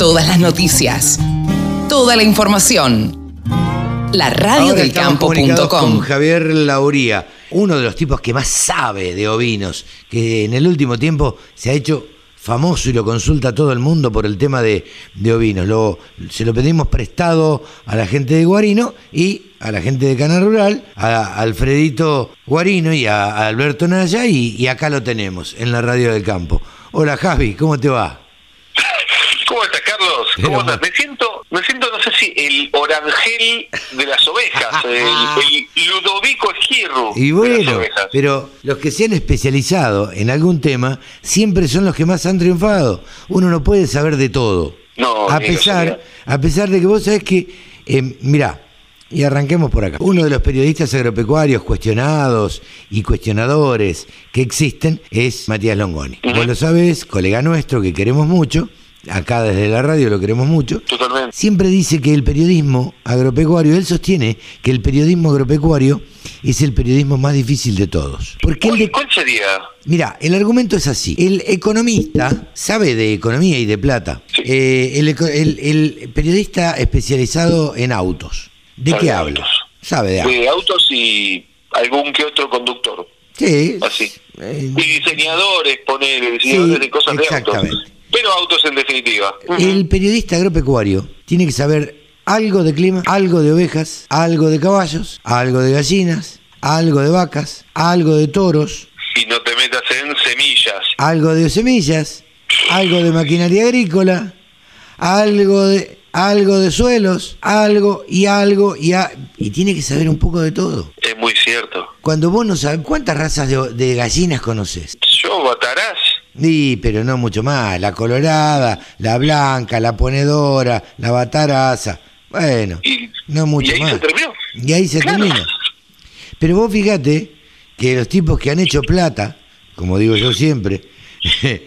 Todas las noticias. Toda la información. La comunicados con radiodelcampo.com. Javier Lauría, uno de los tipos que más sabe de ovinos, que en el último tiempo se ha hecho famoso y lo consulta todo el mundo por el tema de, de ovinos. Lo, se lo pedimos prestado a la gente de Guarino y a la gente de Cana Rural, a Alfredito Guarino y a, a Alberto Naya, y, y acá lo tenemos en la radio del campo. Hola Javi, ¿cómo te va? ¿Cómo estás, Carlos? Pero Me siento, me siento, no sé si el orangel de las ovejas, el, el Ludovico Esquirru Y de las bueno, ovejas. pero los que se han especializado en algún tema siempre son los que más han triunfado. Uno no puede saber de todo. No, a pesar, a pesar de que vos sabés que, eh, mirá, y arranquemos por acá. Uno de los periodistas agropecuarios cuestionados y cuestionadores que existen es Matías Longoni. Vos lo sabés, colega nuestro que queremos mucho, acá desde la radio lo queremos mucho, Totalmente. Siempre dice que el periodismo agropecuario, él sostiene que el periodismo agropecuario es el periodismo más difícil de todos. Porque él ¿Cuál, de- cuál sería? Mira, el argumento es así. El economista sabe de economía y de plata. Sí. Eh, el, el- el periodista especializado en autos. ¿De Sabe qué de habla? autos. Sabe de autos. De autos y algún que otro conductor. Sí. Así. Eh, Y diseñadores, poner diseñadores Sí, de cosas de autos. exactamente. Pero autos en definitiva. El periodista agropecuario tiene que saber algo de clima, algo de ovejas, algo de caballos, algo de gallinas, algo de vacas, algo de toros, Y no te metas en semillas. algo de semillas, algo de maquinaria agrícola, algo de algo de suelos, algo y algo y a- y tiene que saber un poco de todo. Es muy cierto. Cuando vos no sabes cuántas razas de, de gallinas conoces. Yo, Sí, pero no mucho más. La colorada, la blanca, la ponedora, la bataraza. Bueno, y, no mucho y ahí más. se terminó. Y ahí se Claro. termina. Pero vos fíjate que los tipos que han hecho plata, como digo yo siempre,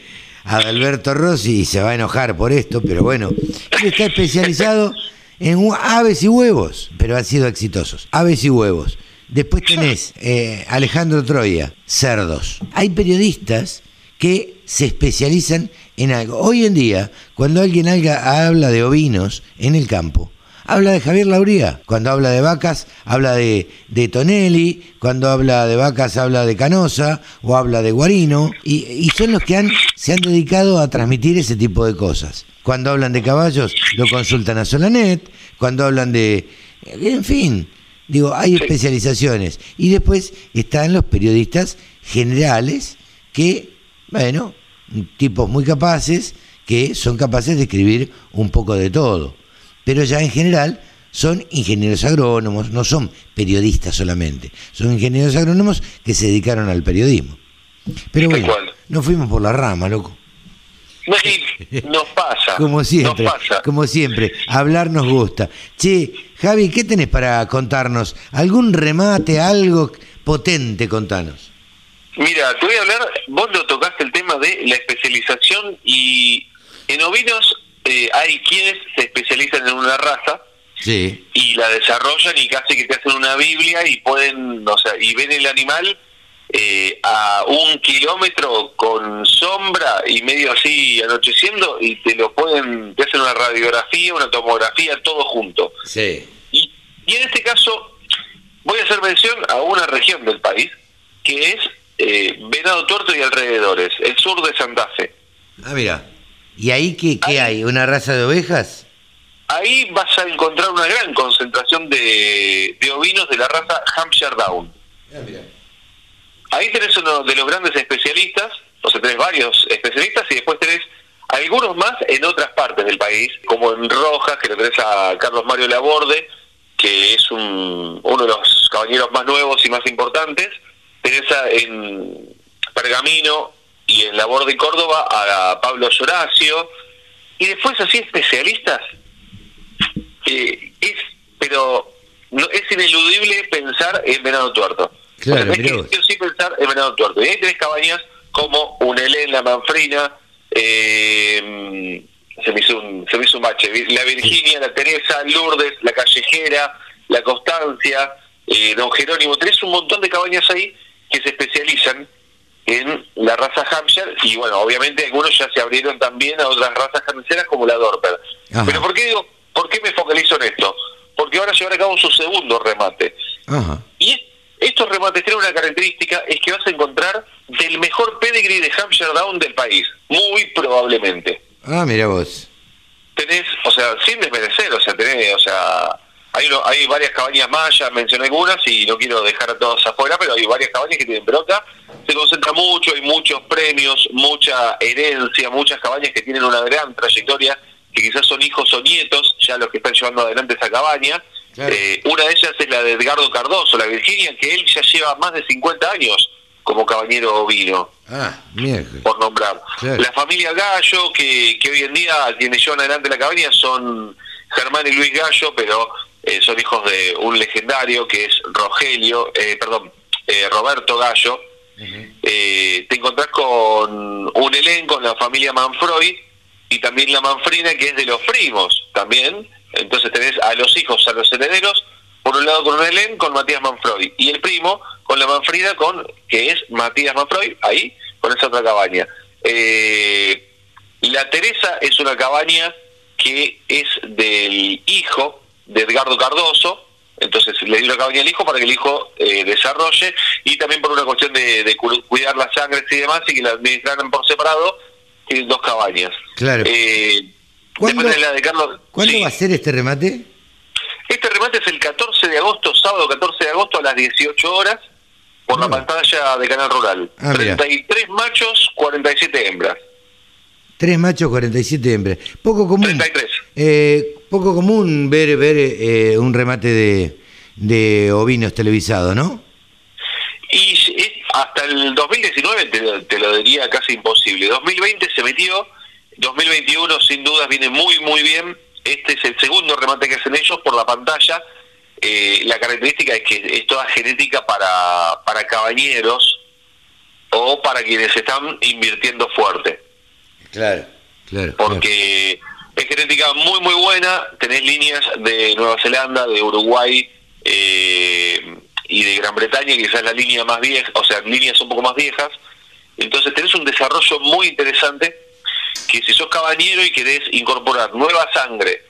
Adalberto Rossi se va a enojar por esto, pero bueno, él está especializado en aves y huevos, pero han sido exitosos. Aves y huevos. Después tenés eh, Alejandro Troya, cerdos. Hay periodistas que se especializan en algo. Hoy en día, cuando alguien alga- habla de ovinos en el campo, habla de Javier Lauría. Cuando habla de vacas, habla de, de Tonelli. Cuando habla de vacas, habla de Canosa o habla de Guarino. Y, y son los que han, se han dedicado a transmitir ese tipo de cosas. Cuando hablan de caballos, lo consultan a Solanet. Cuando hablan de... En fin, digo, hay especializaciones. Y después están los periodistas generales que, bueno, tipos muy capaces que son capaces de escribir un poco de todo. Pero ya en general son ingenieros agrónomos, no son periodistas solamente, son ingenieros agrónomos que se dedicaron al periodismo. Pero bueno, nos fuimos por la rama, loco. No, nos pasa. Como siempre, Nos pasa. como siempre, hablar nos gusta. Che, Javi, ¿qué tenés para contarnos? ¿Algún remate, algo potente, contanos? Mira, te voy a hablar, vos lo el tema de la especialización y en ovinos eh, hay quienes se especializan en una raza Sí, y la desarrollan y casi que te hacen una Biblia y pueden, o sea, y ven el animal eh, a un kilómetro con sombra y medio así anocheciendo y te lo pueden, te hacen una radiografía, una tomografía, todo junto. sí. Y, y en este caso voy a hacer mención a una región del país que es eh, Venado Tuerto y alrededores, el sur de Santa Fe. Ah, mira. ¿Y ahí qué, qué Ahí- hay? ¿Una raza de ovejas? Ahí vas a encontrar una gran concentración de, de ovinos de la raza Hampshire Down. Ah, mira. Ahí tenés uno de los grandes especialistas, o sea, tenés varios especialistas y después tenés algunos más en otras partes del país, como en Rojas, que lo tenés a Carlos Mario Laborde, que es un, uno de los caballeros más nuevos y más importantes. Tenés a- en Pergamino y en Laborde Córdoba a Pablo Lloracio. Y después así especialistas. eh, es, pero no, es ineludible pensar en Venado Tuerto. Claro, O sea, tenés que sí pensar en Venado Tuerto. Y ahí tenés cabañas como Unelén, La Manfrina, eh, se, me hizo un, se me hizo un bache, La Virginia, La Teresa, Lourdes, La Callejera, La Constancia, eh, Don Jerónimo. Tenés un montón de cabañas ahí que se especializan en la raza Hampshire y bueno, obviamente algunos ya se abrieron también a otras razas carniceras como la Dorper. Ajá. Pero ¿por qué digo, por qué me focalizo en esto? Porque ahora llevar a cabo su segundo remate. Ajá. Y estos remates tienen una característica, es que vas a encontrar del mejor pedigree de Hampshire Down del país, muy probablemente. Ah, mira vos. Tenés, o sea, sin desmerecer, o sea, tenés, o sea, hay, uno- hay varias cabañas ya mencioné algunas y no quiero dejar a todos afuera, pero hay varias cabañas que tienen, acá se concentra mucho, hay muchos premios, mucha herencia, muchas cabañas que tienen una gran trayectoria, que quizás son hijos o nietos, ya los que están llevando adelante esa cabaña. Claro. Eh, una de ellas es la de Edgardo Cardoso, la Virginia, que él ya lleva más de 50 años como cabañero ovino Ah, miércoles. por nombrar. Claro. La familia Gallo, que, que hoy en día quienes llevan adelante la cabaña son Germán y Luis Gallo, pero eh, son hijos de un legendario que es Rogelio, eh, perdón, eh, Roberto Gallo. Eh, te encontrás con un elenco, con la familia Manfroy y también la Manfrina, que es de los primos también. Entonces tenés a los hijos, a los herederos, por un lado con un elenco, con Matías Manfroy, y el primo con la Manfrida, con que es Matías Manfroy, ahí, con esa otra cabaña. La Teresa es una cabaña que es del hijo de Edgardo Cardoso, entonces le dio la cabaña al hijo para que el hijo eh, desarrolle y también por una cuestión de, de cu- cuidar las sangres y demás y que la administraran por separado, tienen dos cabañas. Claro. Eh, ¿Cuándo- de la de Carlos, ¿Cuándo sí. va a ser este remate? Este remate es el 14 de agosto, sábado 14 de agosto a las 18 horas, por la pantalla de Canal Rural. Ah, mira. 33 machos, 47 hembras. Tres machos, 47 hembras. Poco común. 33. Eh, poco común ver, ver eh, un remate de, de ovinos televisado, ¿no? Y es- hasta el 2019 te, te lo diría casi imposible. 2020 se metió, 2021 sin dudas viene muy muy bien. Este es el segundo remate que hacen ellos por la pantalla. Eh, la característica es que es toda genética para, para cabañeros o para quienes están invirtiendo fuerte. Claro, claro. porque es genética muy muy buena, tenés líneas de Nueva Zelanda, de Uruguay eh, y de Gran Bretaña, que quizás es la línea más vieja, o sea, líneas un poco más viejas, entonces tenés un desarrollo muy interesante que si sos cabañero y querés incorporar nueva sangre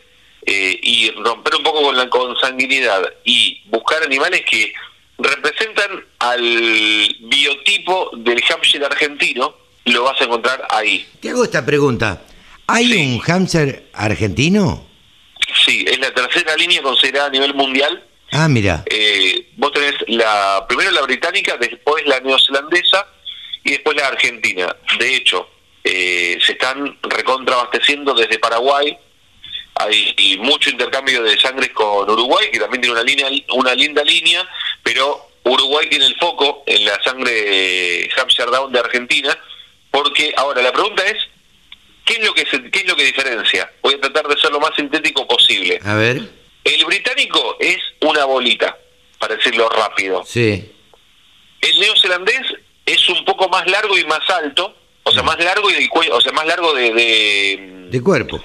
eh, y romper un poco con la consanguinidad y buscar animales que representan al biotipo del Hampshire argentino, lo vas a encontrar ahí. Te hago esta pregunta. ¿Hay Sí. un hamster argentino? Sí, es la tercera línea considerada a nivel mundial. Ah, mira. Eh, vos tenés la primero la británica, después la neozelandesa y después la argentina. De hecho, eh, se están recontrabasteciendo desde Paraguay. Hay y mucho intercambio de sangre con Uruguay, que también tiene una línea, una linda línea, pero Uruguay tiene el foco en la sangre Hampshire Down de Argentina, porque ahora la pregunta es ¿qué es lo que se- qué es lo que diferencia? Voy a tratar de ser lo más sintético posible. A ver. El británico es una bolita, para decirlo rápido. Sí. El neozelandés es un poco más largo y más alto, o sea, más largo y de cuello, o sea, más largo de, de, De cuerpo.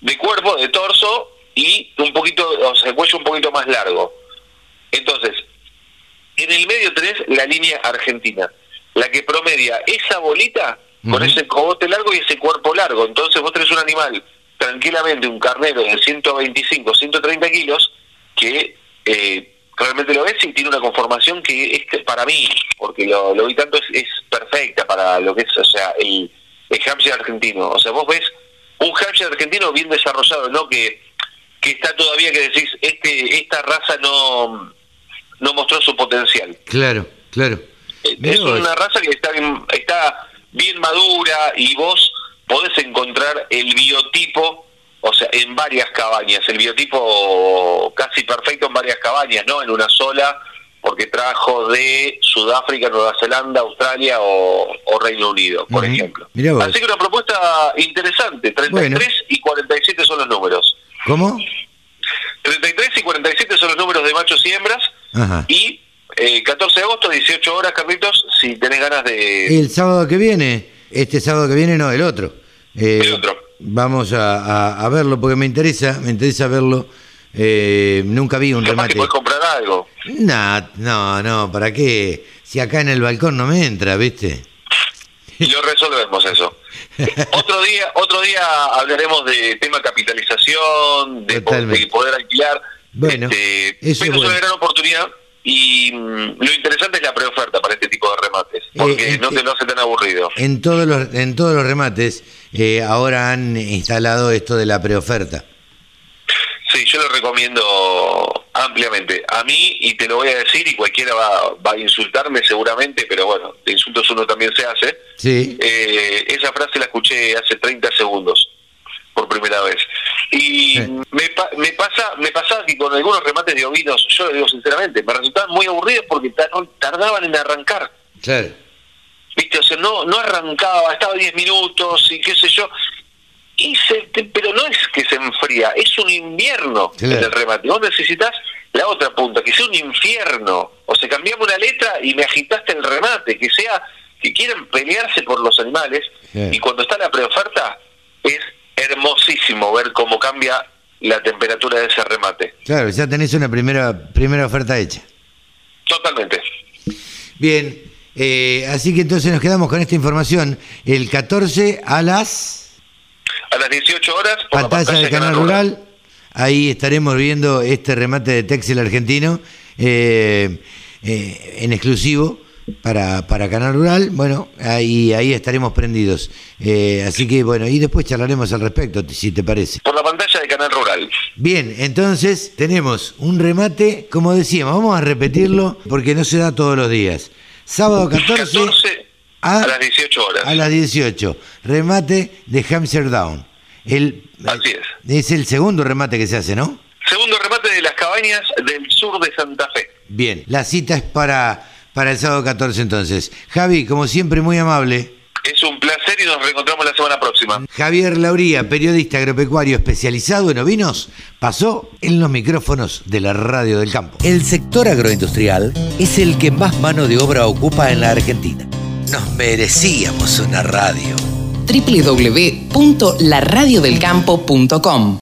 de cuerpo, de torso y un poquito, o sea, el cuello un poquito más largo. Entonces, en el medio tenés la línea argentina, la que promedia esa bolita con ese cogote largo y ese cuerpo largo. Entonces vos tenés un animal, tranquilamente, un carnero de 125, 130 kilos, que eh, realmente lo ves y tiene una conformación que es para mí, porque lo, lo vi tanto, es, es perfecta para lo que es, o sea, el, el Hampshire argentino. O sea, vos ves un Hampshire argentino bien desarrollado, no que, que está todavía que decís, este esta raza no, no mostró su potencial. Claro, claro. Es una raza que está bien, está bien madura y vos podés encontrar el biotipo, o sea, en varias cabañas, el biotipo casi perfecto en varias cabañas, no en una sola, porque trajo de Sudáfrica, Nueva Zelanda, Australia o, o Reino Unido, por ejemplo. Así que una propuesta interesante, 33 Bueno. y 47 son los números. ¿Cómo? 33 y 47 son los números de machos y hembras. Ajá. Y eh, 14 de agosto, 18 horas, Carlitos, si tenés ganas de... El sábado que viene, este sábado que viene no, el otro. Eh, El otro. Vamos a, a- a verlo porque me interesa, me interesa verlo. Eh, nunca vi un remate. que podés comprar algo. Nah, no, no, ¿para qué? Si acá en el balcón no me entra, ¿viste? y lo resolvemos eso. otro día otro día hablaremos de tema capitalización, de, poder alquilar. Bueno, Este, eso es pero es bueno. una gran oportunidad y mm, lo interesante es la preoferta para este tipo de remates, porque Eh, no este- te lo hace tan aburrido. En todos los, en todos los remates eh, ahora han instalado esto de la preoferta. Sí, yo lo recomiendo ampliamente. A mí, y te lo voy a decir, y cualquiera va, va a insultarme seguramente, pero bueno, de insultos uno también se hace. Sí. Eh, esa frase la escuché hace 30 segundos por primera vez. Y Sí. me, pa- me pasa me pasaba que con algunos remates de ovinos, yo lo digo sinceramente, me resultaban muy aburridos porque tar- tardaban en arrancar. Claro. ¿Viste? O sea, no, no arrancaba, estaba 10 minutos y qué sé yo. Y se, pero no es que se enfría, es un invierno Claro. en el remate. Vos necesitas la otra punta, que sea un infierno. O sea, cambiamos una letra y me agitaste el remate, que sea que quieran pelearse por los animales. Y cuando está la preoferta, es hermosísimo ver cómo cambia la temperatura de ese remate. Claro, ya tenés una primera, primera oferta hecha. Totalmente. Bien, eh, así que entonces nos quedamos con esta información. El 14 a las A las 18 horas, por la pantalla del Canal Rural, ahí estaremos viendo este remate de Texel argentino eh, eh, en exclusivo para, para Canal Rural. Bueno, ahí, ahí estaremos prendidos. Eh, así que bueno, y después charlaremos al respecto, si te parece. Por la pantalla de Canal Rural. Bien, entonces tenemos un remate, como decíamos, vamos a repetirlo porque no se da todos los días. Sábado 14, 14 a, a las 18 horas. a las 18, remate de Hampshire Down. El, Así es. Es el segundo remate que se hace, ¿no? Segundo remate de las cabañas del sur de Santa Fe. Bien, la cita es para, para el sábado 14 entonces. Javi, como siempre, muy amable. Es un placer y nos reencontramos la semana próxima. Javier Lauría, periodista agropecuario especializado en ovinos, pasó en los micrófonos de la radio del campo. El sector agroindustrial es el que más mano de obra ocupa en la Argentina. Nos merecíamos una radio. www.laradiodelcampo.com